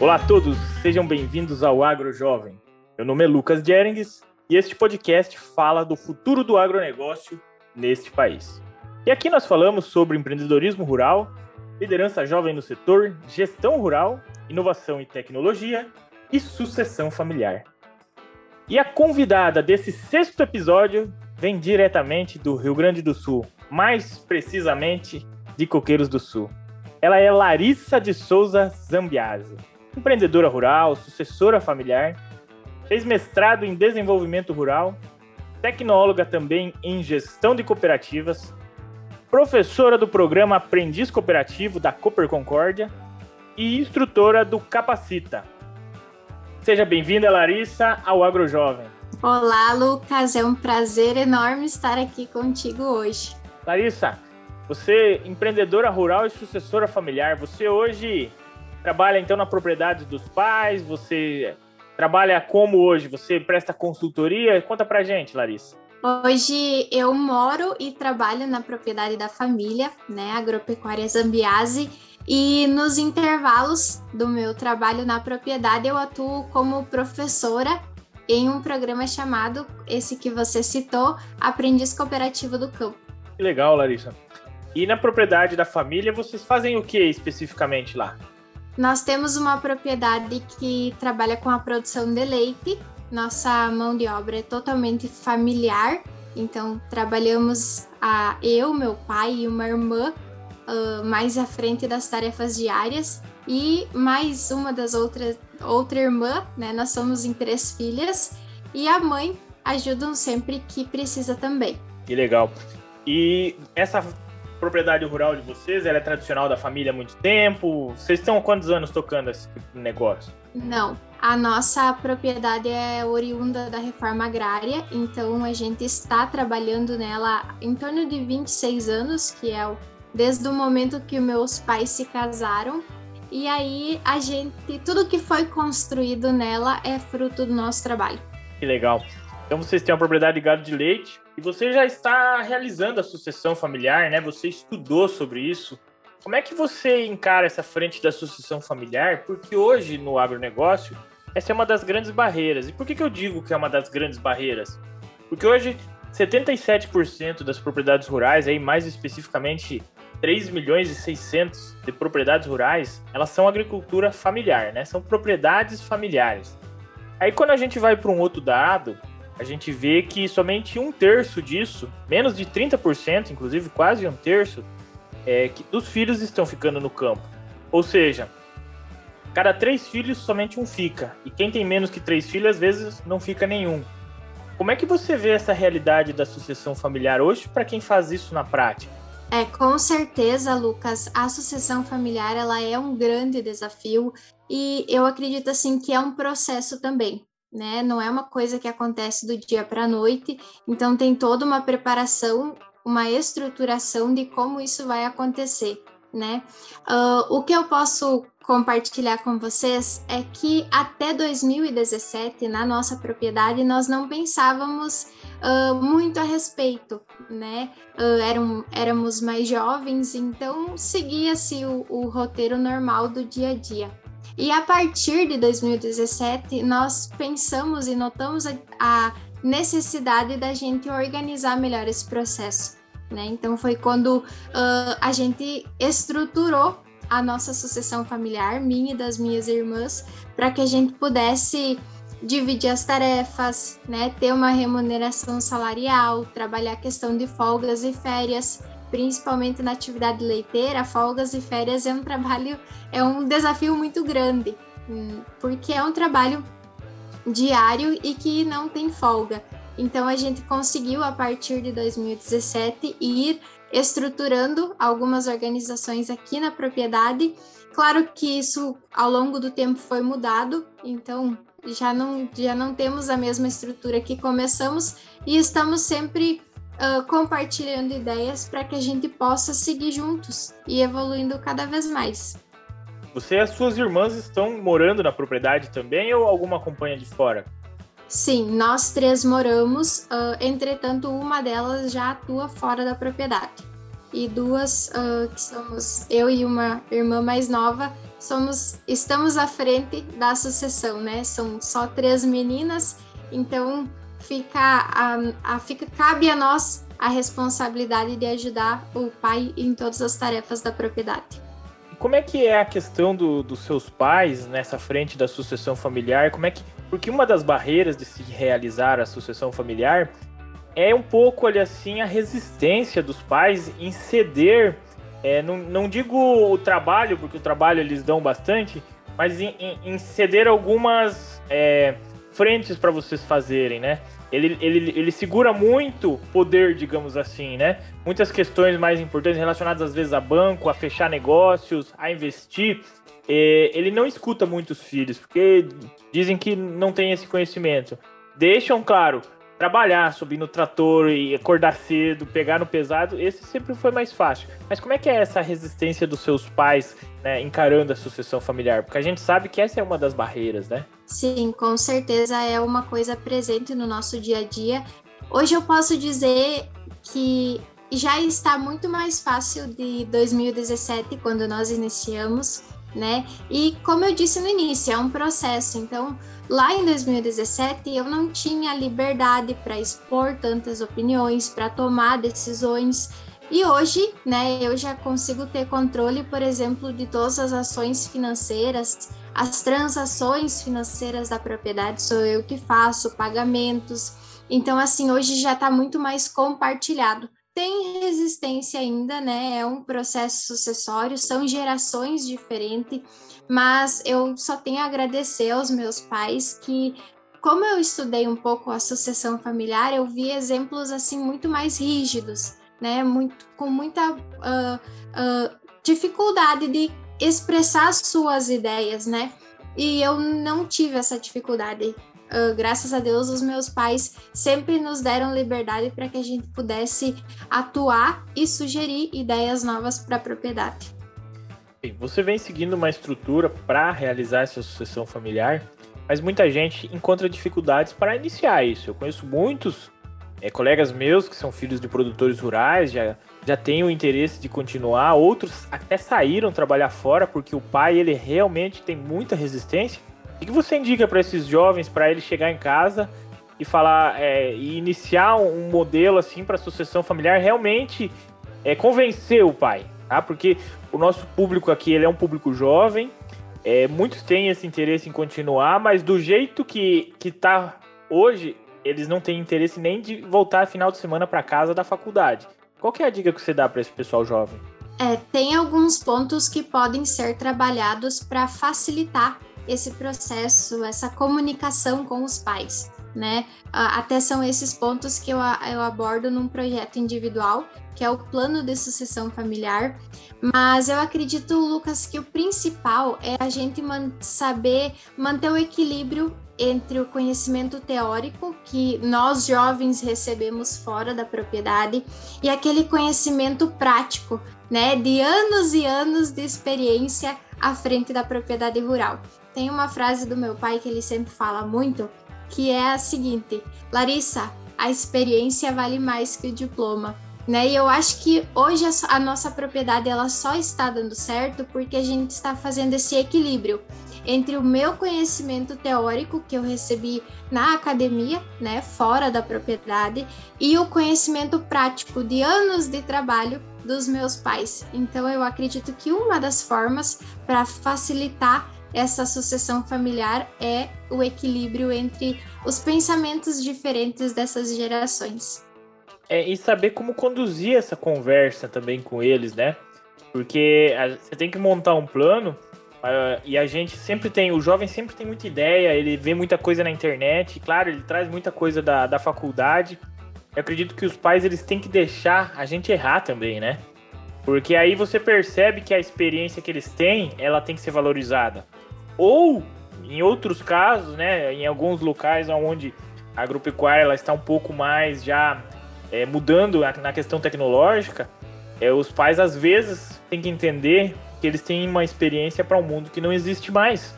Olá a todos, sejam bem-vindos ao Agro Jovem. Meu nome é Lucas Jerings e este podcast fala do futuro do agronegócio neste país. E aqui nós falamos sobre empreendedorismo rural, liderança jovem no setor, gestão rural, inovação e tecnologia e sucessão familiar. E a convidada desse sexto episódio vem diretamente do Rio Grande do Sul, mais precisamente de Coqueiros do Sul. Ela é Larissa de Souza Zambiase empreendedora rural, sucessora familiar, fez mestrado em desenvolvimento rural, tecnóloga também em gestão de cooperativas, professora do programa Aprendiz Cooperativo da Cooper Concórdia e instrutora do Capacita. Seja bem-vinda, Larissa, ao AgroJovem. Olá, Lucas. É um prazer enorme estar aqui contigo hoje. Larissa, você empreendedora rural e sucessora familiar, você hoje trabalha então na propriedade dos pais? Você trabalha como hoje? Você presta consultoria? Conta pra gente, Larissa. Hoje eu moro e trabalho na propriedade da família, né, Agropecuária Zambiase, e nos intervalos do meu trabalho na propriedade eu atuo como professora em um programa chamado, esse que você citou, Aprendiz Cooperativo do Campo. Que legal, Larissa. E na propriedade da família, vocês fazem o que especificamente lá? Nós temos uma propriedade que trabalha com a produção de leite. Nossa mão de obra é totalmente familiar, então trabalhamos a eu, meu pai e uma irmã uh, mais à frente das tarefas diárias e mais uma das outras outra irmã, né? Nós somos em três filhas e a mãe ajudam sempre que precisa também. Que legal. E essa propriedade rural de vocês? Ela é tradicional da família há muito tempo? Vocês estão há quantos anos tocando esse tipo de negócio? Não, a nossa propriedade é oriunda da reforma agrária, então a gente está trabalhando nela em torno de 26 anos, que é desde o momento que meus pais se casaram. E aí a gente, tudo que foi construído nela é fruto do nosso trabalho. Que legal. Então vocês têm uma propriedade de gado de leite e você já está realizando a sucessão familiar, né? Você estudou sobre isso. Como é que você encara essa frente da sucessão familiar? Porque hoje no agronegócio essa é uma das grandes barreiras. E por que, que eu digo que é uma das grandes barreiras? Porque hoje 77% das propriedades rurais, aí mais especificamente 3 milhões e 600 de propriedades rurais, elas são agricultura familiar, né? São propriedades familiares. Aí quando a gente vai para um outro dado, a gente vê que somente um terço disso, menos de 30%, inclusive quase um terço, é, que dos filhos estão ficando no campo. Ou seja, cada três filhos, somente um fica. E quem tem menos que três filhos, às vezes não fica nenhum. Como é que você vê essa realidade da sucessão familiar hoje para quem faz isso na prática? É, com certeza, Lucas, a sucessão familiar ela é um grande desafio e eu acredito assim que é um processo também né? Não é uma coisa que acontece do dia para a noite, então tem toda uma preparação, uma estruturação de como isso vai acontecer, né? Uh, o que eu posso compartilhar com vocês é que até 2017, na nossa propriedade, nós não pensávamos uh, muito a respeito, né? Uh, eram, éramos mais jovens, então seguia-se o, o roteiro normal do dia a dia. E a partir de 2017, nós pensamos e notamos a, a necessidade da gente organizar melhor esse processo. Né? Então, foi quando uh, a gente estruturou a nossa sucessão familiar, minha e das minhas irmãs, para que a gente pudesse dividir as tarefas, né, ter uma remuneração salarial, trabalhar a questão de folgas e férias, principalmente na atividade leiteira, folgas e férias é um trabalho, é um desafio muito grande, hum, porque é um trabalho diário e que não tem folga. Então a gente conseguiu a partir de 2017 ir estruturando algumas organizações aqui na propriedade. Claro que isso ao longo do tempo foi mudado, então já não já não temos a mesma estrutura que começamos e estamos sempre uh, compartilhando ideias para que a gente possa seguir juntos e evoluindo cada vez mais. Você e as suas irmãs estão morando na propriedade também ou alguma acompanha de fora? Sim, nós três moramos, uh, entretanto, uma delas já atua fora da propriedade. e duas uh, que somos eu e uma irmã mais nova, somos estamos à frente da sucessão, né? São só três meninas, então fica a, a fica cabe a nós a responsabilidade de ajudar o pai em todas as tarefas da propriedade. Como é que é a questão do, dos seus pais nessa frente da sucessão familiar? Como é que porque uma das barreiras de se realizar a sucessão familiar é um pouco ali assim a resistência dos pais em ceder, é, não, não digo o trabalho, porque o trabalho eles dão bastante, mas em, em, em ceder algumas é, frentes para vocês fazerem, né? Ele, ele, ele segura muito poder, digamos assim, né? Muitas questões mais importantes relacionadas às vezes a banco, a fechar negócios, a investir. É, ele não escuta muitos filhos, porque dizem que não tem esse conhecimento. Deixam, claro, trabalhar, subir no trator e acordar cedo, pegar no pesado, esse sempre foi mais fácil. Mas como é que é essa resistência dos seus pais né, encarando a sucessão familiar? Porque a gente sabe que essa é uma das barreiras, né? Sim, com certeza é uma coisa presente no nosso dia a dia. Hoje eu posso dizer que já está muito mais fácil de 2017, quando nós iniciamos, né? E como eu disse no início, é um processo. Então, lá em 2017, eu não tinha liberdade para expor tantas opiniões, para tomar decisões. E hoje, né, eu já consigo ter controle, por exemplo, de todas as ações financeiras, as transações financeiras da propriedade sou eu que faço, pagamentos. Então, assim, hoje já está muito mais compartilhado tem resistência ainda, né? É um processo sucessório, são gerações diferentes, mas eu só tenho a agradecer aos meus pais que como eu estudei um pouco a sucessão familiar, eu vi exemplos assim muito mais rígidos, né? Muito com muita uh, uh, dificuldade de expressar suas ideias, né? E eu não tive essa dificuldade uh, graças a Deus, os meus pais sempre nos deram liberdade para que a gente pudesse atuar e sugerir ideias novas para a propriedade. Você vem seguindo uma estrutura para realizar essa sucessão familiar, mas muita gente encontra dificuldades para iniciar isso. Eu conheço muitos é, colegas meus que são filhos de produtores rurais, já, já têm o interesse de continuar, outros até saíram trabalhar fora porque o pai ele realmente tem muita resistência o que você indica para esses jovens para eles chegar em casa e falar é, e iniciar um modelo assim para sucessão familiar realmente é convencer o pai, tá? Porque o nosso público aqui ele é um público jovem, é, muitos têm esse interesse em continuar, mas do jeito que que tá hoje eles não têm interesse nem de voltar final de semana para casa da faculdade. Qual que é a dica que você dá para esse pessoal jovem? É, tem alguns pontos que podem ser trabalhados para facilitar esse processo, essa comunicação com os pais, né? Até são esses pontos que eu, eu abordo num projeto individual, que é o plano de sucessão familiar. Mas eu acredito, Lucas, que o principal é a gente man saber manter o equilíbrio entre o conhecimento teórico que nós jovens recebemos fora da propriedade e aquele conhecimento prático, né, de anos e anos de experiência à frente da propriedade rural. Tem uma frase do meu pai que ele sempre fala muito, que é a seguinte: Larissa, a experiência vale mais que o diploma. Né? E eu acho que hoje a nossa propriedade ela só está dando certo porque a gente está fazendo esse equilíbrio entre o meu conhecimento teórico que eu recebi na academia, né, fora da propriedade, e o conhecimento prático de anos de trabalho dos meus pais. Então eu acredito que uma das formas para facilitar essa sucessão familiar é o equilíbrio entre os pensamentos diferentes dessas gerações. É, e saber como conduzir essa conversa também com eles, né? Porque a, você tem que montar um plano uh, e a gente sempre tem, o jovem sempre tem muita ideia, ele vê muita coisa na internet, claro, ele traz muita coisa da, da faculdade. Eu acredito que os pais eles têm que deixar a gente errar também, né? Porque aí você percebe que a experiência que eles têm, ela tem que ser valorizada. Ou, em outros casos, né, em alguns locais onde a agropecuária ela está um pouco mais já é, mudando na questão tecnológica, é, os pais às vezes têm que entender que eles têm uma experiência para um mundo que não existe mais.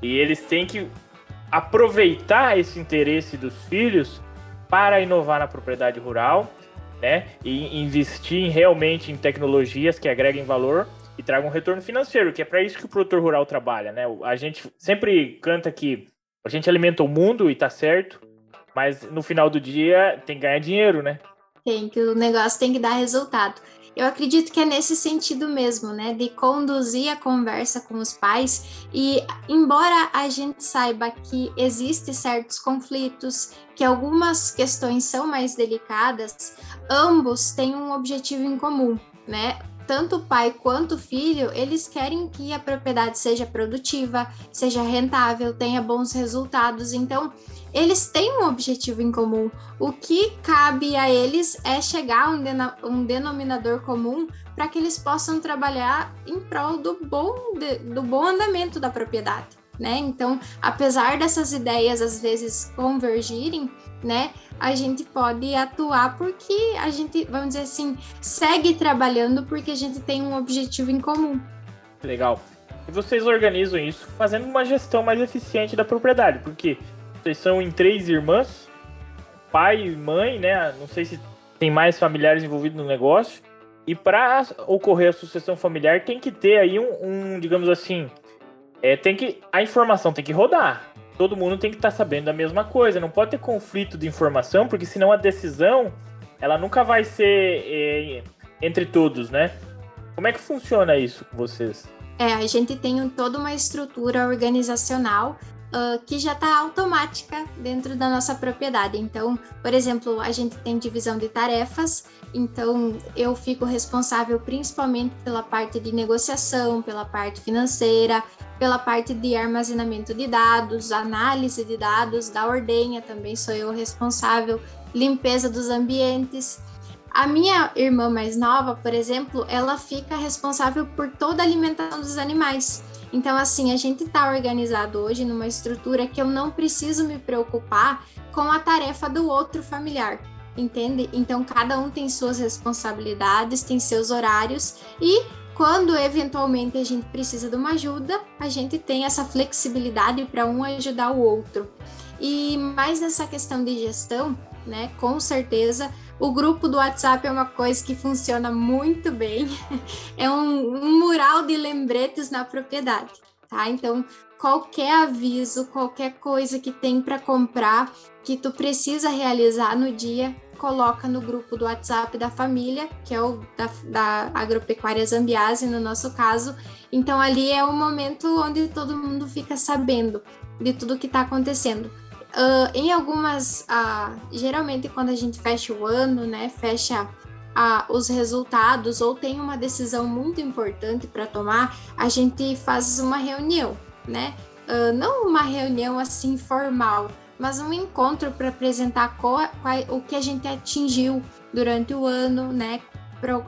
E eles têm que aproveitar esse interesse dos filhos para inovar na propriedade rural, né? E investir realmente em tecnologias que agreguem valor e tragam um retorno financeiro, que é para isso que o produtor rural trabalha, né? A gente sempre canta que a gente alimenta o mundo e tá certo, mas no final do dia tem que ganhar dinheiro, né? Tem, que o negócio tem que dar resultado. Eu acredito que é nesse sentido mesmo, né, de conduzir a conversa com os pais e embora a gente saiba que existem certos conflitos, que algumas questões são mais delicadas, ambos têm um objetivo em comum, né? Tanto o pai quanto o filho, eles querem que a propriedade seja produtiva, seja rentável, tenha bons resultados. Então, eles têm um objetivo em comum. O que cabe a eles é chegar a um, um denominador comum para que eles possam trabalhar em prol do bom, do bom andamento da propriedade. Né? Então, apesar dessas ideias às vezes convergirem, né, a gente pode atuar porque a gente, vamos dizer assim, segue trabalhando porque a gente tem um objetivo em comum. Legal. E vocês organizam isso fazendo uma gestão mais eficiente da propriedade, porque vocês são em três irmãs, pai e mãe, né? Não sei se tem mais familiares envolvidos no negócio. E para ocorrer a sucessão familiar, tem que ter aí um, um digamos assim, é, tem que a informação tem que rodar. Todo mundo tem que estar tá sabendo da mesma coisa. Não pode ter conflito de informação, porque senão a decisão ela nunca vai ser é, entre todos, né? Como é que funciona isso com vocês? É, a gente tem toda uma estrutura organizacional uh, que já está automática dentro da nossa propriedade. Então, por exemplo, a gente tem divisão de tarefas, então eu fico responsável principalmente pela parte de negociação, pela parte financeira, pela parte de armazenamento de dados, análise de dados, da ordenha também sou eu responsável, limpeza dos ambientes. A minha irmã mais nova, por exemplo, ela fica responsável por toda a alimentação dos animais. Então, assim, a gente está organizado hoje numa estrutura que eu não preciso me preocupar com a tarefa do outro familiar, entende? Então, cada um tem suas responsabilidades, tem seus horários e quando eventualmente a gente precisa de uma ajuda, a gente tem essa flexibilidade para um ajudar o outro. E mais nessa questão de gestão, né? Com certeza o grupo do WhatsApp é uma coisa que funciona muito bem. É um, um mural de lembretes na propriedade, tá? Então, qualquer aviso, qualquer coisa que tem para comprar, que tu precisa realizar no dia, coloca no grupo do WhatsApp da família, que é o da, da Agropecuária Zambiase, no nosso caso. Então, ali é o momento onde todo mundo fica sabendo de tudo que está acontecendo. Uh, em algumas, uh, geralmente quando a gente fecha o ano, né, fecha uh, os resultados ou tem uma decisão muito importante para tomar, a gente faz uma reunião, né? não uma reunião assim formal, mas um encontro para apresentar qual, qual, o que a gente atingiu durante o ano, né? Pro,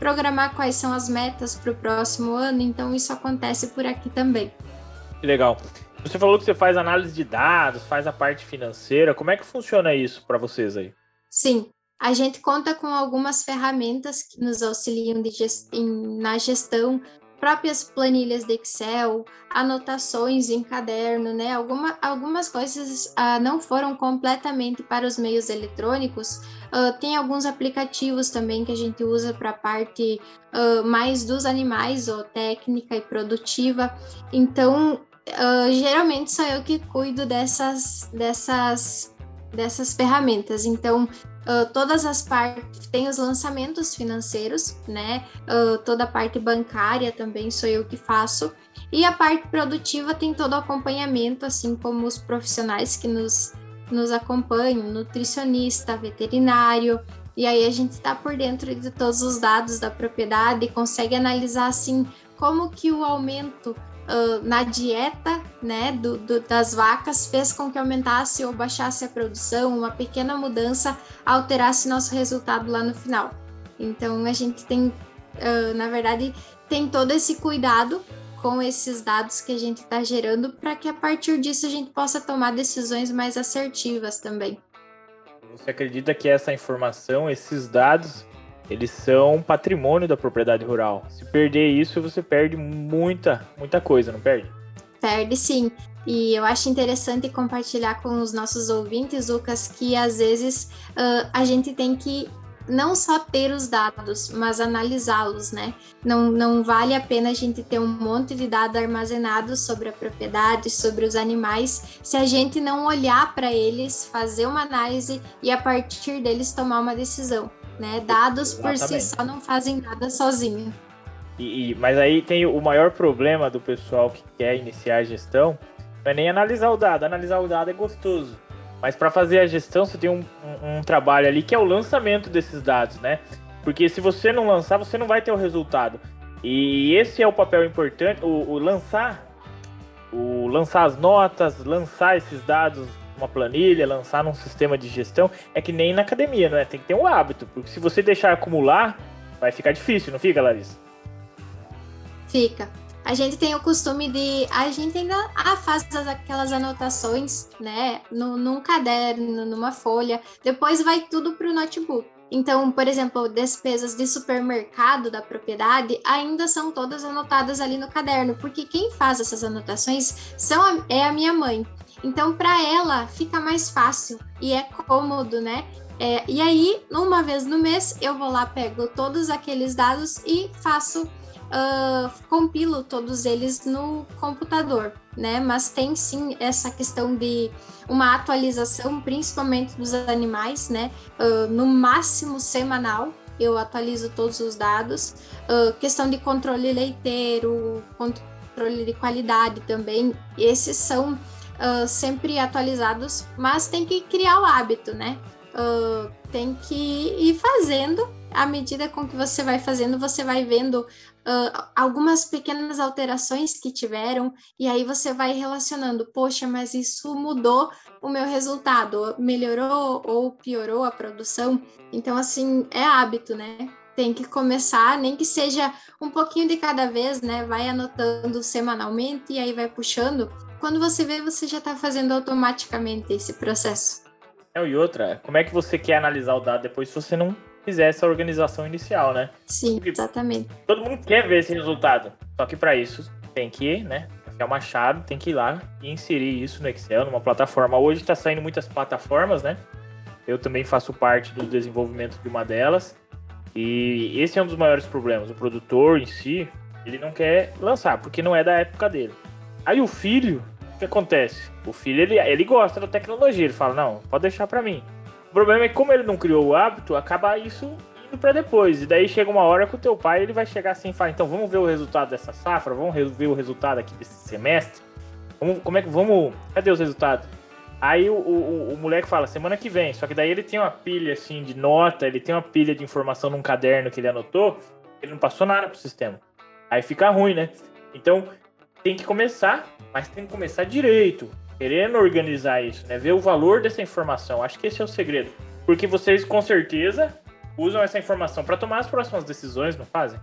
programar quais são as metas para o próximo ano. Então isso acontece por aqui também. Legal. Você falou que você faz análise de dados, faz a parte financeira. Como é que funciona isso para vocês aí? Sim, a gente conta com algumas ferramentas que nos auxiliam gest... na gestão, próprias planilhas de Excel, anotações em caderno, né? Alguma, algumas coisas uh, não foram completamente para os meios eletrônicos. Uh, tem alguns aplicativos também que a gente usa para a parte uh, mais dos animais, ou técnica e produtiva. Então, uh, geralmente sou eu que cuido dessas, dessas, dessas ferramentas. Então, uh, todas as partes, tem os lançamentos financeiros, né? Uh, toda a parte bancária também sou eu que faço. E a parte produtiva tem todo o acompanhamento, assim como os profissionais que nos, nos acompanham, nutricionista, veterinário. E aí a gente está por dentro de todos os dados da propriedade e consegue analisar assim como que o aumento uh, na dieta né, do, do, das vacas fez com que aumentasse ou baixasse a produção, uma pequena mudança alterasse nosso resultado lá no final. Então a gente tem, uh, na verdade, tem todo esse cuidado com esses dados que a gente está gerando para que a partir disso a gente possa tomar decisões mais assertivas também. Você acredita que essa informação, esses dados, eles são patrimônio da propriedade rural. Se perder isso, você perde muita, muita coisa, não perde? Perde sim. E eu acho interessante compartilhar com os nossos ouvintes, Lucas, que às vezes uh, a gente tem que não só ter os dados, mas analisá-los, né? Não, não vale a pena a gente ter um monte de dados armazenados sobre a propriedade, sobre os animais, se a gente não olhar para eles, fazer uma análise e a partir deles tomar uma decisão, né? Dados Exatamente. por si só não fazem nada sozinho. E, e, mas aí tem o maior problema do pessoal que quer iniciar a gestão, não é nem analisar o dado, analisar o dado é gostoso mas para fazer a gestão, você tem um, um, um, trabalho ali que é o lançamento desses dados, né? Porque se você não lançar, você não vai ter o resultado. E esse é o papel importante, o, o lançar, o lançar as notas, lançar esses dados uma planilha, lançar num sistema de gestão, é que nem na academia, né? Tem que ter um hábito, porque se você deixar acumular, vai ficar difícil, não fica, Larissa? Fica a gente tem o costume de. A gente ainda faz aquelas anotações, né? No, num caderno, numa folha, depois vai tudo para o notebook. Então, por exemplo, despesas de supermercado da propriedade ainda são todas anotadas ali no caderno, porque quem faz essas anotações são a, é a minha mãe. Então, para ela fica mais fácil e é cômodo, né? É, e aí, uma vez no mês, eu vou lá, pego todos aqueles dados e faço uh, compilo todos eles no computador, né? Mas tem sim essa questão de uma atualização, principalmente dos animais, né? Uh, no máximo semanal, eu atualizo todos os dados. Uh, questão de controle leiteiro, controle de qualidade também, esses são uh, sempre atualizados, mas tem que criar o hábito, né? Uh, tem que ir fazendo à medida com que você vai fazendo, você vai vendo uh, algumas pequenas alterações que tiveram, e aí você vai relacionando, poxa, mas isso mudou o meu resultado, melhorou ou piorou a produção. Então, assim, é hábito, né? Tem que começar, nem que seja um pouquinho de cada vez, né? Vai anotando semanalmente e aí vai puxando. Quando você vê, você já está fazendo automaticamente esse processo. É, e outra, como é que você quer analisar o dado depois se você não fizer essa organização inicial, né? Sim, Porque exatamente. Todo mundo quer ver esse resultado. Só que para isso tem que, né? É o machado, tem que ir lá e inserir isso no Excel, numa plataforma. Hoje está saindo muitas plataformas, né? Eu também faço parte do desenvolvimento de uma delas. E esse é um dos maiores problemas. O produtor em si, ele não quer lançar, porque não é da época dele. Aí o filho, o que acontece? O filho, ele, ele gosta da tecnologia. Ele fala, não, pode deixar para mim. O problema é que como ele não criou o hábito, acaba isso indo para depois. E daí chega uma hora que o teu pai ele vai chegar assim e falar, então vamos ver o resultado dessa safra, vamos ver o resultado aqui desse semestre. Vamos, como é que vamos. Cadê os resultados? Aí o, o, o, moleque fala, semana que vem. Só que daí ele tem uma pilha assim de nota, ele tem uma pilha de informação num caderno que ele anotou, ele não passou nada pro sistema. Aí fica ruim, né? Então tem que começar, mas tem que começar direito querendo organizar isso, né? Ver o valor dessa informação. Acho que esse é o segredo. Porque vocês, com certeza, usam essa informação para tomar as próximas decisões, não fazem?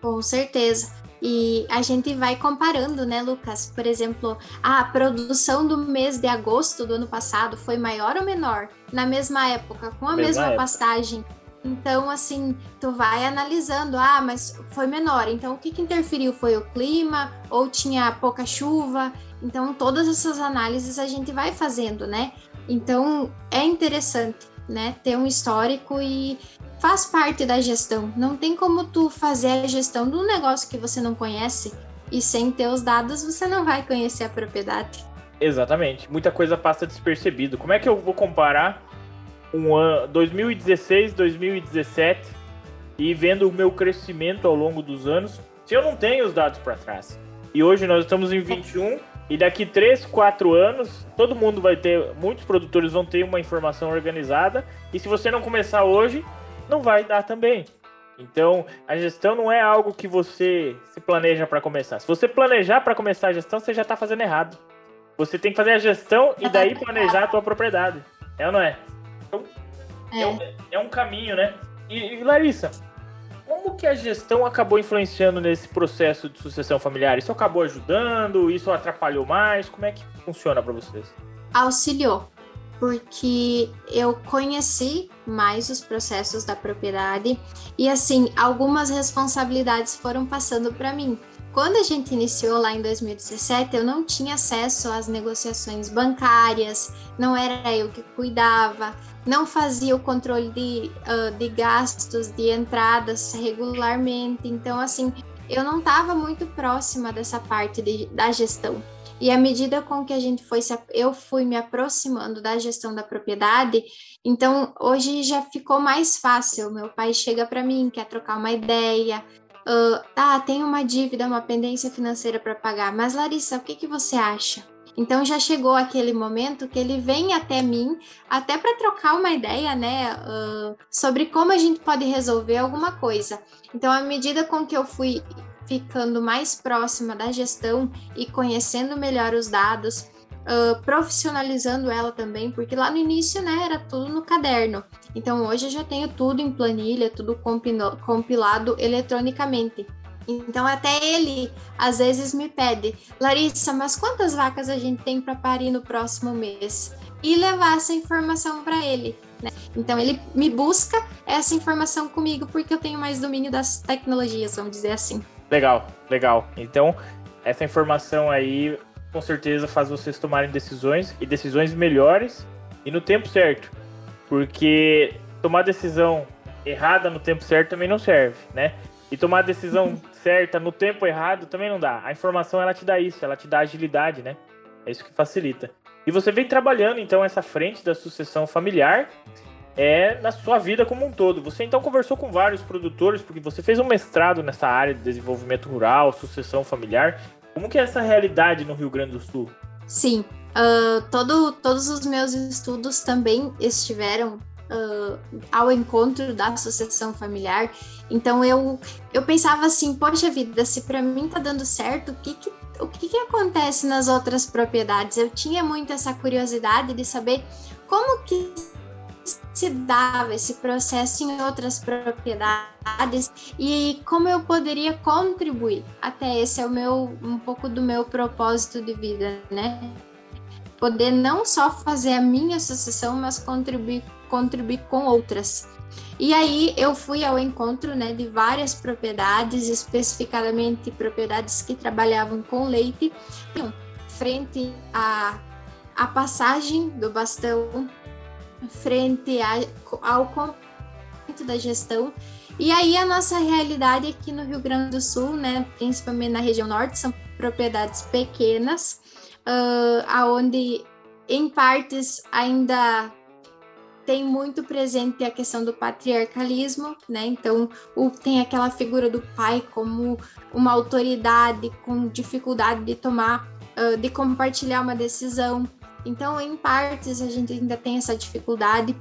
Com certeza. E a gente vai comparando, né, Lucas? Por exemplo, a produção do mês de agosto do ano passado foi maior ou menor na mesma época, com a mesma, mesma pastagem? Então, assim, tu vai analisando, ah, mas foi menor. Então, o que, que interferiu? Foi o clima ou tinha pouca chuva? Então, todas essas análises a gente vai fazendo, né? Então, é interessante, né? Ter um histórico e faz parte da gestão. Não tem como tu fazer a gestão de um negócio que você não conhece e sem ter os dados você não vai conhecer a propriedade. Exatamente. Muita coisa passa despercebido. Como é que eu vou comparar um ano 2016, 2017 e vendo o meu crescimento ao longo dos anos, se eu não tenho os dados para trás? E hoje nós estamos em 21 e daqui 3, 4 anos, todo mundo vai ter, muitos produtores vão ter uma informação organizada, e se você não começar hoje, não vai dar também. Então, a gestão não é algo que você se planeja para começar. Se você planejar para começar a gestão, você já está fazendo errado. Você tem que fazer a gestão e daí planejar a tua propriedade. É ou não é? Então, é, é, um, é um, caminho, né? E, e Larissa, como que a gestão acabou influenciando nesse processo de sucessão familiar? Isso acabou ajudando? Isso atrapalhou mais? Como é que funciona para vocês? Auxiliou, porque eu conheci mais os processos da propriedade e assim algumas responsabilidades foram passando para mim. quando a gente iniciou lá em 2017, eu não tinha acesso às negociações bancárias, não era eu que cuidava, não fazia o controle de, uh, de gastos, de entradas regularmente. Então, assim, eu não estava muito próxima dessa parte de, da gestão. E à medida com que a gente foi, eu fui me aproximando da gestão da propriedade, então hoje já ficou mais fácil. Meu pai chega para mim, quer trocar uma ideia, uh, ah, tem uma dívida, uma pendência financeira para pagar, mas Larissa, o que, que você acha? Então já chegou aquele momento que ele vem até mim, até para trocar uma ideia, né, uh, sobre como a gente pode resolver alguma coisa. Então, à medida com que eu fui ficando mais próxima da gestão e conhecendo melhor os dados, uh, profissionalizando ela também, porque lá no início, né, era tudo no caderno. Então hoje eu já tenho tudo em planilha, tudo compilado eletronicamente. Então até ele às vezes me pede, Larissa, mas quantas vacas a gente tem para parir no próximo mês? E levar essa informação para ele. Né? Então ele me busca essa informação comigo porque eu tenho mais domínio das tecnologias, vamos dizer assim. Legal, legal. Então, essa informação aí com certeza faz vocês tomarem decisões e decisões melhores e no tempo certo. Porque tomar decisão errada no tempo certo também não serve, né? E tomar decisão certa no tempo errado também não dá. A informação ela te dá isso, ela te dá agilidade, né? É isso que facilita. E você vem trabalhando então essa frente da sucessão familiar é na sua vida como um todo. Você então conversou com vários produtores, porque você fez um mestrado nessa área de desenvolvimento rural, sucessão familiar. Como que é essa realidade no Rio Grande do Sul? Sim, uh, todo, todos os meus estudos também estiveram uh, ao encontro da sucessão familiar. Então eu, eu pensava assim, poxa vida, se para mim tá dando certo, o que que, o que que acontece nas outras propriedades? Eu tinha muito essa curiosidade de saber como que se dava esse processo em outras propriedades e como eu poderia contribuir. Até esse é o meu um pouco do meu propósito de vida, né? Poder não só fazer a minha associação, mas contribuir contribuir com outras. E aí eu fui ao encontro né, de várias propriedades, especificadamente propriedades que trabalhavam com leite, frente à, à passagem do bastão frente a, ao conceito da gestão. E aí a nossa realidade aqui no Rio Grande do Sul, né, principalmente na região norte, são propriedades pequenas, uh, aonde em partes ainda tem muito presente a questão do patriarcalismo, né? Então, o, tem aquela figura do pai como uma autoridade com dificuldade de tomar, uh, de compartilhar uma decisão. Então, em partes, a gente ainda tem essa dificuldade.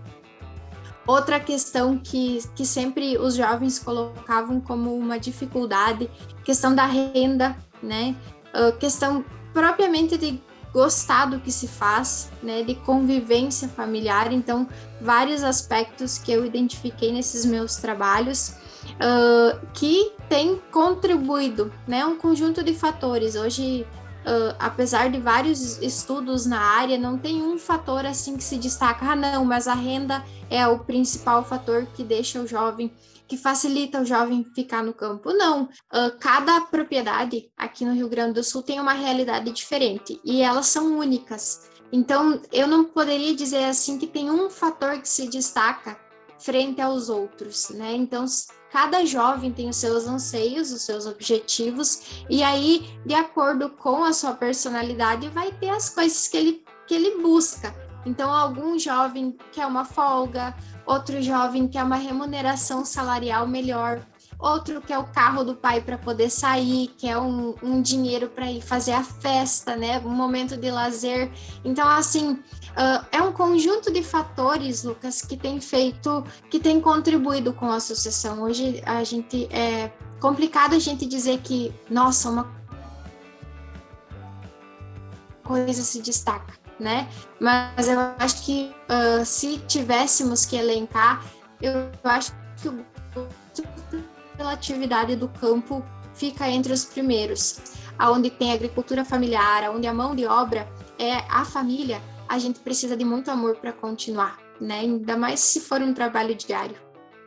Outra questão que, que sempre os jovens colocavam como uma dificuldade, questão da renda, né? Uh, questão propriamente de gostar do que se faz, né? De convivência familiar. Então, vários aspectos que eu identifiquei nesses meus trabalhos uh, que têm contribuído, né? Um conjunto de fatores. Hoje Uh, apesar de vários estudos na área, não tem um fator assim que se destaca. Ah, não, mas a renda é o principal fator que deixa o jovem, que facilita o jovem ficar no campo. Não, uh, cada propriedade aqui no Rio Grande do Sul tem uma realidade diferente e elas são únicas. Então, eu não poderia dizer assim que tem um fator que se destaca frente aos outros, né? Então, cada jovem tem os seus anseios, os seus objetivos, e aí, de acordo com a sua personalidade, vai ter as coisas que ele, que ele busca. Então, algum jovem quer uma folga, outro jovem quer uma remuneração salarial melhor, outro quer o carro do pai para poder sair, quer um, um dinheiro para ir fazer a festa, né? Um momento de lazer. Então, assim, uh, é um conjunto de fatores, Lucas, que tem feito, que tem contribuído com a associação. Hoje a gente é complicado a gente dizer que, nossa, uma coisa se destaca, né? Mas eu acho que uh, se tivéssemos que elencar, eu acho que o pela atividade do campo fica entre os primeiros. Aonde tem agricultura familiar, aonde a mão de obra é a família, a gente precisa de muito amor para continuar, né? Ainda mais se for um trabalho diário.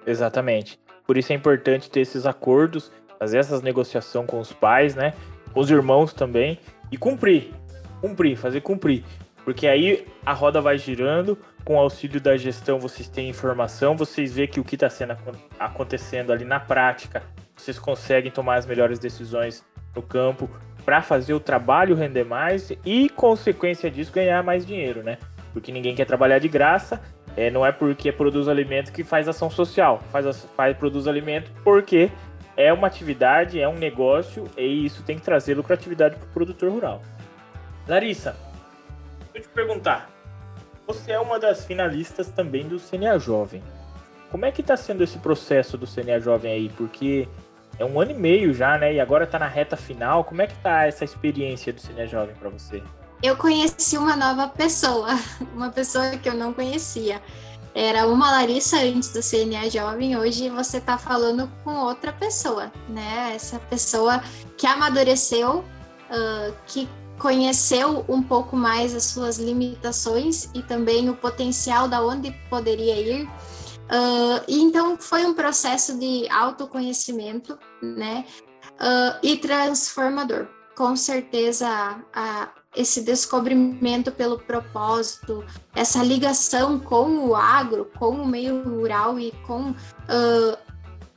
Exatamente. Por isso é importante ter esses acordos, fazer essas negociações com os pais, né? Os irmãos também e cumprir, cumprir, fazer cumprir. Porque aí a roda vai girando, com auxílio da gestão vocês têm informação, vocês vê que o que está sendo acontecendo ali na prática, vocês conseguem tomar as melhores decisões no campo para fazer o trabalho render mais e, consequência disso, ganhar mais dinheiro, né? Porque ninguém quer trabalhar de graça, é, não é porque produz alimento que faz ação social, faz, faz produz alimento porque é uma atividade, é um negócio e isso tem que trazer lucratividade para o produtor rural. Larissa, deixa eu te perguntar, você é uma das finalistas também do CNA Jovem. Como é que está sendo esse processo do CNA Jovem aí? Porque é um ano e meio já, né? E agora está na reta final. Como é que tá essa experiência do CNA Jovem para você? Eu conheci uma nova pessoa, uma pessoa que eu não conhecia. Era uma Larissa antes do CNA Jovem, hoje você está falando com outra pessoa, né? Essa pessoa que amadureceu, uh, que conheceu um pouco mais as suas limitações e também o potencial da onde poderia ir. Uh, e então foi um processo de autoconhecimento, né? Uh, e transformador. Com certeza, a, esse descobrimento pelo propósito, essa ligação com o agro, com o meio rural e com uh,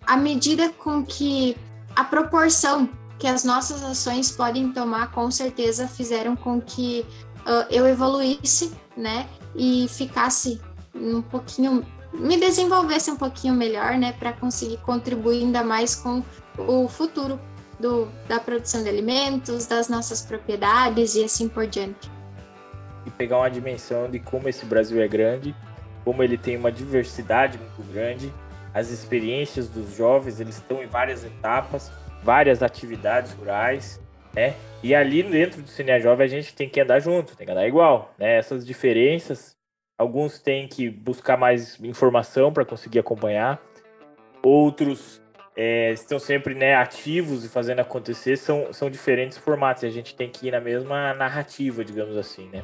a medida com que a proporção que as nossas ações podem tomar, com certeza fizeram com que uh, eu evoluísse, né? E ficasse um pouquinho, me desenvolvesse um pouquinho melhor, né? Para conseguir contribuir ainda mais com o futuro do, da produção de alimentos, das nossas propriedades e assim por diante. E pegar uma dimensão de como esse Brasil é grande, como ele tem uma diversidade muito grande, as experiências dos jovens, eles estão em várias etapas, várias atividades rurais, né? E ali dentro do Cine Jovem a gente tem que andar junto, tem que andar igual, né? Essas diferenças, alguns têm que buscar mais informação para conseguir acompanhar, outros é, estão sempre né, ativos e fazendo acontecer, são, são diferentes formatos, e a gente tem que ir na mesma narrativa, digamos assim, né?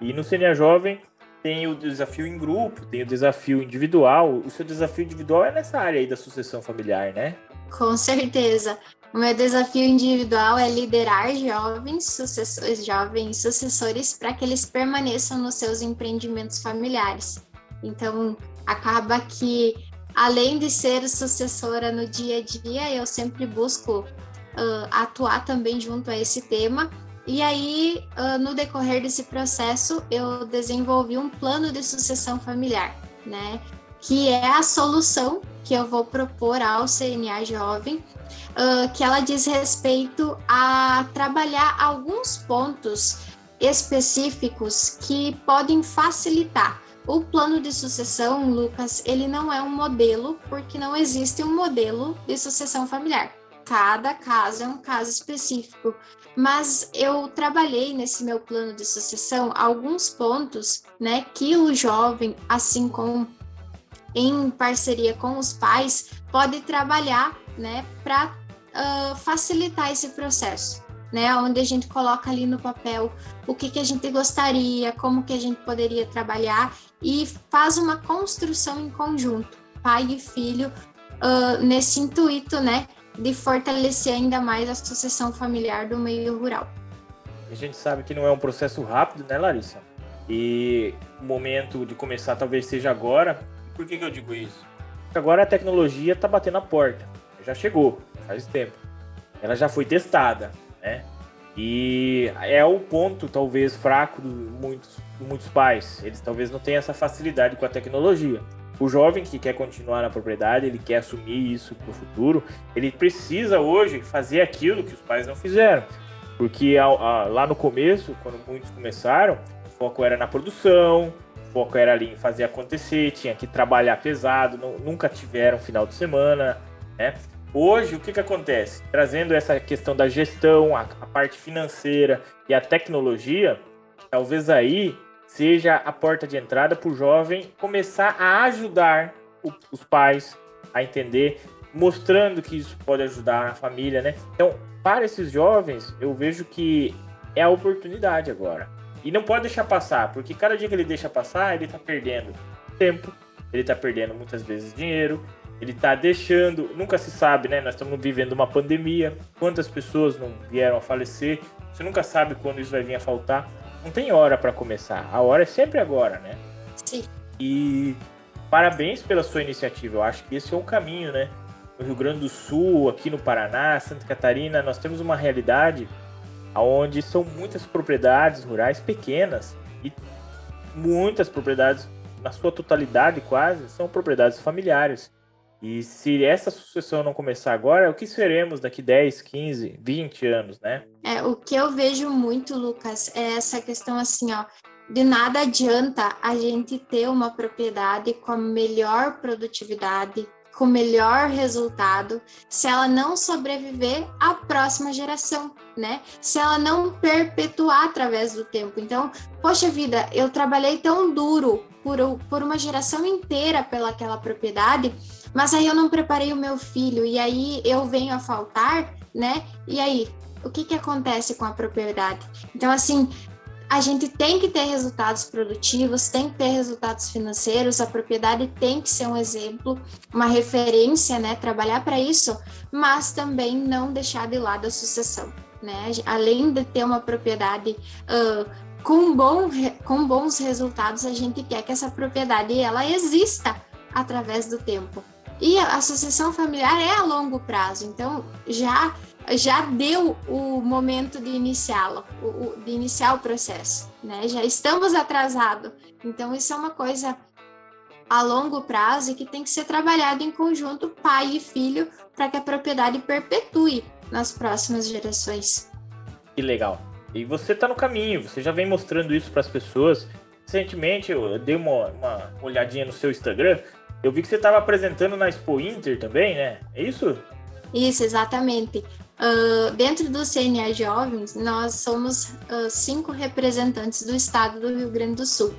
E no Cine Jovem tem o desafio em grupo, tem o desafio individual. O seu desafio individual é nessa área aí da sucessão familiar, né? Com certeza. O meu desafio individual é liderar jovens sucessores, jovens sucessores para que eles permaneçam nos seus empreendimentos familiares. Então, acaba que, além de ser sucessora no dia a dia, eu sempre busco uh, atuar também junto a esse tema. E aí, uh, no decorrer desse processo, eu desenvolvi um plano de sucessão familiar, né? Que é a solução que eu vou propor ao CNA Jovem, uh, que ela diz respeito a trabalhar alguns pontos específicos que podem facilitar. O plano de sucessão, Lucas, ele não é um modelo, porque não existe um modelo de sucessão familiar. Cada caso é um caso específico. Mas eu trabalhei nesse meu plano de sucessão alguns pontos, né, que o jovem, assim como em parceria com os pais, pode trabalhar né, para uh, facilitar esse processo. Né, onde a gente coloca ali no papel o que, que a gente gostaria, como que a gente poderia trabalhar e faz uma construção em conjunto, pai e filho, uh, nesse intuito, né, de fortalecer ainda mais a sucessão familiar do meio rural. A gente sabe que não é um processo rápido, né, Larissa? E o momento de começar talvez seja agora, por que, que eu digo isso? Agora a tecnologia está batendo a porta. Já chegou, faz tempo. Ela já foi testada, né? E é o ponto, talvez, fraco de muitos, de muitos pais. Eles talvez não tenham essa facilidade com a tecnologia. O jovem que quer continuar na propriedade, ele quer assumir isso para o futuro, ele precisa hoje fazer aquilo que os pais não fizeram. Porque lá no começo, quando muitos começaram, o foco era na produção, foco era ali em fazer acontecer, tinha que trabalhar pesado, não, nunca tiveram final de semana, né? Hoje, o que, que acontece? Trazendo essa questão da gestão, a, a parte financeira e a tecnologia, talvez aí seja a porta de entrada para o jovem começar a ajudar o, os pais a entender, mostrando que isso pode ajudar a família, né? Então, para esses jovens, eu vejo que é a oportunidade agora. E não pode deixar passar, porque cada dia que ele deixa passar, ele está perdendo tempo, ele está perdendo muitas vezes dinheiro, ele está deixando, nunca se sabe, né? Nós estamos vivendo uma pandemia, quantas pessoas não vieram a falecer, você nunca sabe quando isso vai vir a faltar. Não tem hora para começar, a hora é sempre agora, né? Sim. E parabéns pela sua iniciativa, eu acho que esse é o caminho, né? No Rio Grande do Sul, aqui no Paraná, Santa Catarina, nós temos uma realidade onde são muitas propriedades rurais pequenas e muitas propriedades, na sua totalidade quase, são propriedades familiares. E se essa sucessão não começar agora, o que seremos daqui 10, 15, 20 anos, né? É, o que eu vejo muito, Lucas, é essa questão assim, ó, de nada adianta a gente ter uma propriedade com a melhor produtividade, com melhor resultado, se ela não sobreviver à próxima geração, né? Se ela não perpetuar através do tempo. Então, poxa vida, eu trabalhei tão duro por, por uma geração inteira pelaquela propriedade, mas aí eu não preparei o meu filho e aí eu venho a faltar, né? E aí, o que que acontece com a propriedade? Então, assim, a gente tem que ter resultados produtivos, tem que ter resultados financeiros, a propriedade tem que ser um exemplo, uma referência, né? Trabalhar para isso, mas também não deixar de lado a sucessão, né? Além de ter uma propriedade uh, com, bom, com bons resultados, a gente quer que essa propriedade ela exista através do tempo. E a sucessão familiar é a longo prazo, então já já deu o momento de iniciá-lo, de iniciar o processo, né? Já estamos atrasados. Então, isso é uma coisa a longo prazo e que tem que ser trabalhado em conjunto, pai e filho, para que a propriedade perpetue nas próximas gerações. Que legal. E você está no caminho, você já vem mostrando isso para as pessoas. Recentemente, eu dei uma, uma olhadinha no seu Instagram, eu vi que você estava apresentando na Expo Inter também, né? É isso? Isso, exatamente. Uh, dentro do CNA Jovens, nós somos uh, cinco representantes do estado do Rio Grande do Sul.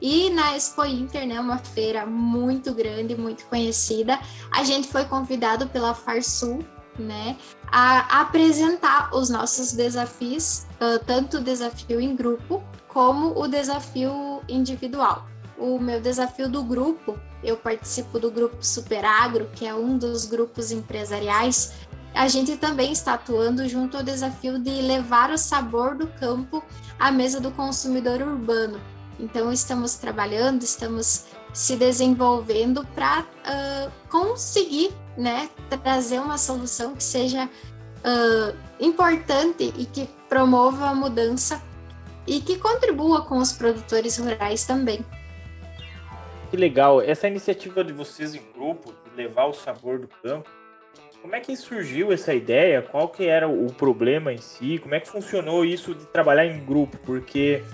E na Expo Inter, né, uma feira muito grande, muito conhecida, a gente foi convidado pela Farsul, né, a apresentar os nossos desafios, uh, tanto o desafio em grupo como o desafio individual. O meu desafio do grupo, eu participo do grupo Super Agro, que é um dos grupos empresariais a gente também está atuando junto ao desafio de levar o sabor do campo à mesa do consumidor urbano. Então, estamos trabalhando, estamos se desenvolvendo para uh, conseguir né, trazer uma solução que seja uh, importante e que promova a mudança e que contribua com os produtores rurais também. Que legal! Essa iniciativa de vocês em grupo, de levar o sabor do campo, como é que surgiu essa ideia? Qual que era o problema em si? Como é que funcionou isso de trabalhar em grupo? Porque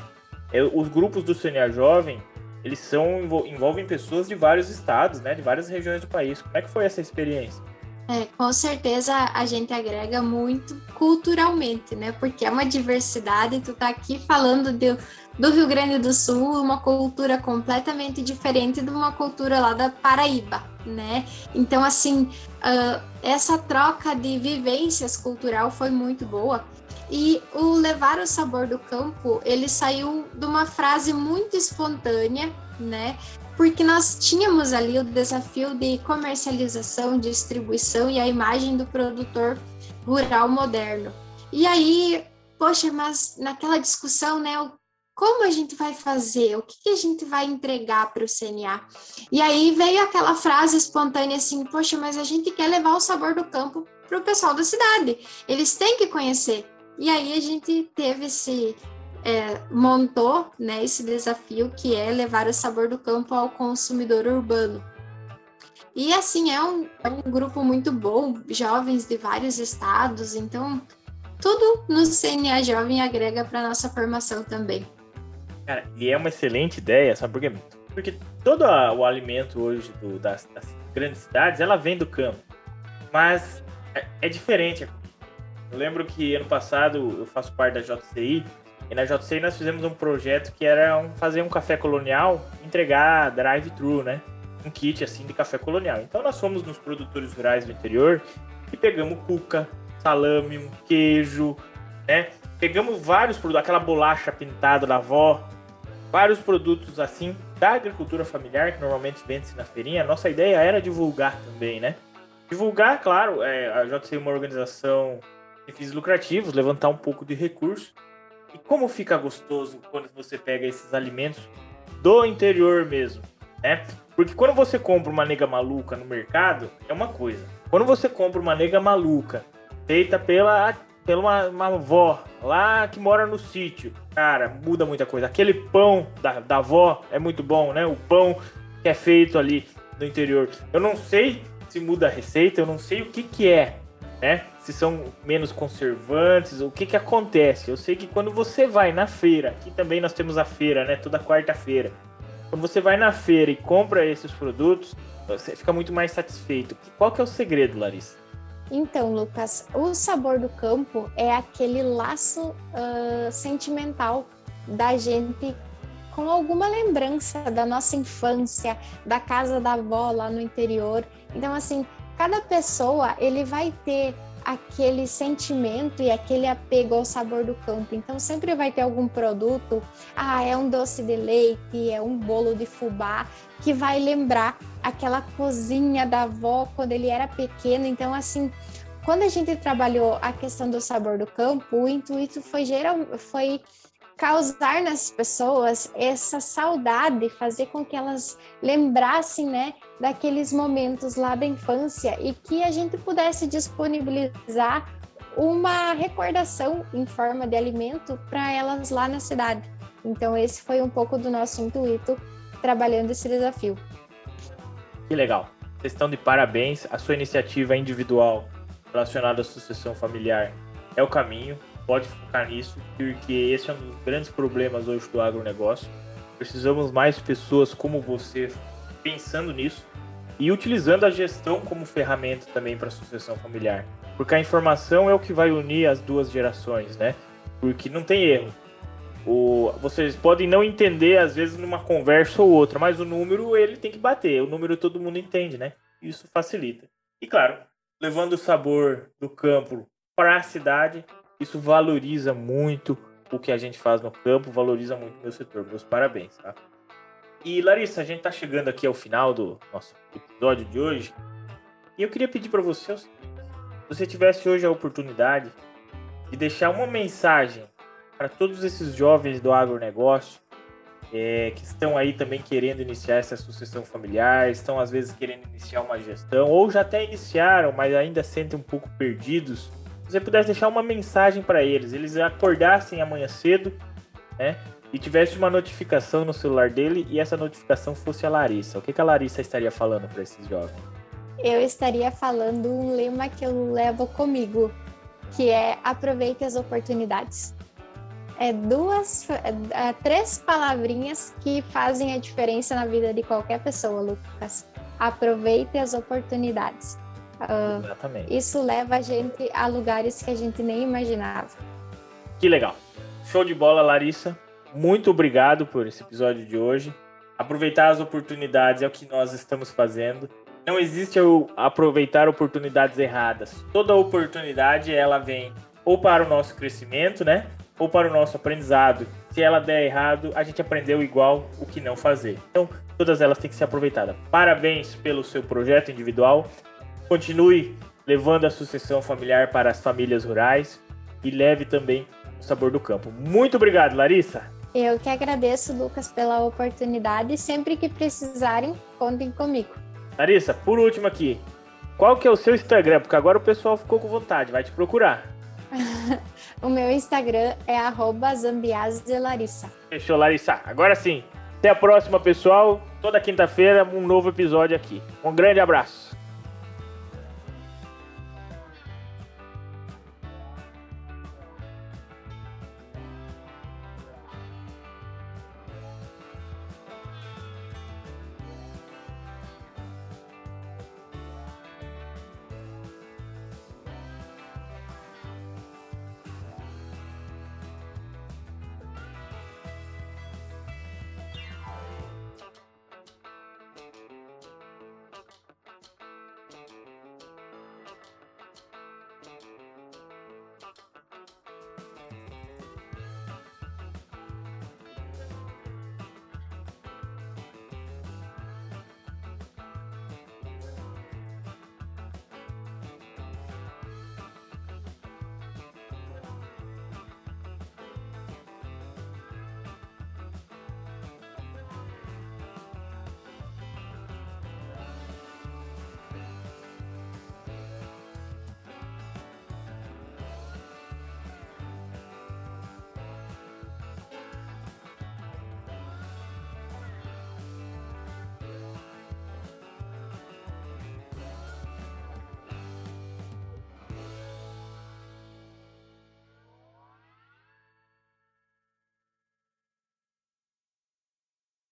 é, os grupos do CNA Jovem, eles são envolvem pessoas de vários estados, né, de várias regiões do país. Como é que foi essa experiência? É, com certeza a gente agrega muito culturalmente, né? Porque é uma diversidade, tu tá aqui falando de, do Rio Grande do Sul, uma cultura completamente diferente de uma cultura lá da Paraíba, né? Então, assim, uh, essa troca de vivências cultural foi muito boa. E o levar o sabor do campo, ele saiu de uma frase muito espontânea, né? Porque nós tínhamos ali o desafio de comercialização, distribuição e a imagem do produtor rural moderno. E aí, poxa, mas naquela discussão, né, como a gente vai fazer? O que, que a gente vai entregar para o CNA? E aí veio aquela frase espontânea assim: Poxa, mas a gente quer levar o sabor do campo para o pessoal da cidade. Eles têm que conhecer. E aí a gente teve esse. É, montou né, esse desafio que é levar o sabor do campo ao consumidor urbano. E assim, é um, é um grupo muito bom, jovens de vários estados, então tudo no CNA Jovem agrega para nossa formação também. Cara, e é uma excelente ideia, por quê? Porque todo a, o alimento hoje do, das, das, grandes cidades, ela vem do campo. Mas é, é, diferente. Eu lembro que ano passado eu faço parte da JCI, e na JCI nós fizemos um projeto que era um, fazer um café colonial, entregar drive-thru, né? Um kit assim de café colonial. Então nós fomos nos produtores rurais do interior e pegamos cuca, salame, um queijo, né? Pegamos vários produtos, aquela bolacha pintada da avó, vários produtos assim, da agricultura familiar, que normalmente vende-se na feirinha, nossa ideia era divulgar também, né? Divulgar, claro, é, a JC é uma organização de fins lucrativos, levantar um pouco de recurso. E como fica gostoso quando você pega esses alimentos do interior mesmo, né? Porque quando você compra uma nega maluca no mercado, é uma coisa. Quando você compra uma nega maluca feita pela, pela uma, uma avó lá que mora no sítio, cara, muda muita coisa. Aquele pão da, da avó é muito bom, né? O pão que é feito ali no interior. Eu não sei se muda a receita, eu não sei o que que é, né? Se são menos conservantes, o que que acontece. Eu sei que quando você vai na feira, aqui também nós temos a feira, né? Toda quarta-feira. Quando você vai na feira e compra esses produtos, você fica muito mais satisfeito. Qual que é o segredo, Larissa? Então, Lucas, o sabor do campo é aquele laço uh, sentimental da gente com alguma lembrança da nossa infância, da casa da avó lá no interior. Então, assim, cada pessoa ele vai ter aquele sentimento e aquele apego ao sabor do campo. Então sempre vai ter algum produto, ah, é um doce de leite, é um bolo de fubá que vai lembrar aquela cozinha da avó quando ele era pequeno. Então assim, quando a gente trabalhou a questão do sabor do campo, o intuito foi geral, foi causar nas pessoas essa saudade, fazer com que elas lembrassem, né, daqueles momentos lá da infância e que a gente pudesse disponibilizar uma recordação em forma de alimento para elas lá na cidade. Então esse foi um pouco do nosso intuito trabalhando esse desafio. Que legal. Vocês estão de parabéns. A sua iniciativa individual relacionada à sucessão familiar é o caminho pode focar nisso, porque esse é um dos grandes problemas hoje do agronegócio. Precisamos mais pessoas como você pensando nisso e utilizando a gestão como ferramenta também para a sucessão familiar. Porque a informação é o que vai unir as duas gerações, né? Porque não tem erro. O, vocês podem não entender, às vezes, numa conversa ou outra, mas o número ele tem que bater. O número todo mundo entende, né? Isso facilita. E claro, levando o sabor do campo para a cidade, isso valoriza muito o que a gente faz no campo, valoriza muito o meu setor. Meus parabéns, tá? E Larissa, a gente está chegando aqui ao final do nosso episódio de hoje. E eu queria pedir para você, se você tivesse hoje a oportunidade de deixar uma mensagem para todos esses jovens do agronegócio é, que estão aí também querendo iniciar essa sucessão familiar, estão às vezes querendo iniciar uma gestão, ou já até iniciaram, mas ainda sentem um pouco perdidos você pudesse deixar uma mensagem para eles, eles acordassem amanhã cedo, né? E tivesse uma notificação no celular dele e essa notificação fosse a Larissa. O que, que a Larissa estaria falando para esses jovens? Eu estaria falando um lema que eu levo comigo, que é aproveite as oportunidades. É duas, é, três palavrinhas que fazem a diferença na vida de qualquer pessoa, Lucas. Aproveite as oportunidades. Uh, Exatamente. Isso leva a gente a lugares que a gente nem imaginava. Que legal. Show de bola, Larissa. Muito obrigado por esse episódio de hoje. Aproveitar as oportunidades é o que nós estamos fazendo. Não existe o aproveitar oportunidades erradas. Toda oportunidade ela vem ou para o nosso crescimento, né? Ou para o nosso aprendizado. Se ela der errado, a gente aprendeu igual o que não fazer. Então, todas elas têm que ser aproveitadas. Parabéns pelo seu projeto individual. Continue levando a sucessão familiar para as famílias rurais e leve também o sabor do campo. Muito obrigado, Larissa. Eu que agradeço, Lucas, pela oportunidade. Sempre que precisarem, contem comigo. Larissa, por último aqui, qual que é o seu Instagram? Porque agora o pessoal ficou com vontade, vai te procurar. o meu Instagram é zambiaselarissa. Fechou, Larissa. Agora sim. Até a próxima, pessoal. Toda quinta-feira, um novo episódio aqui. Um grande abraço.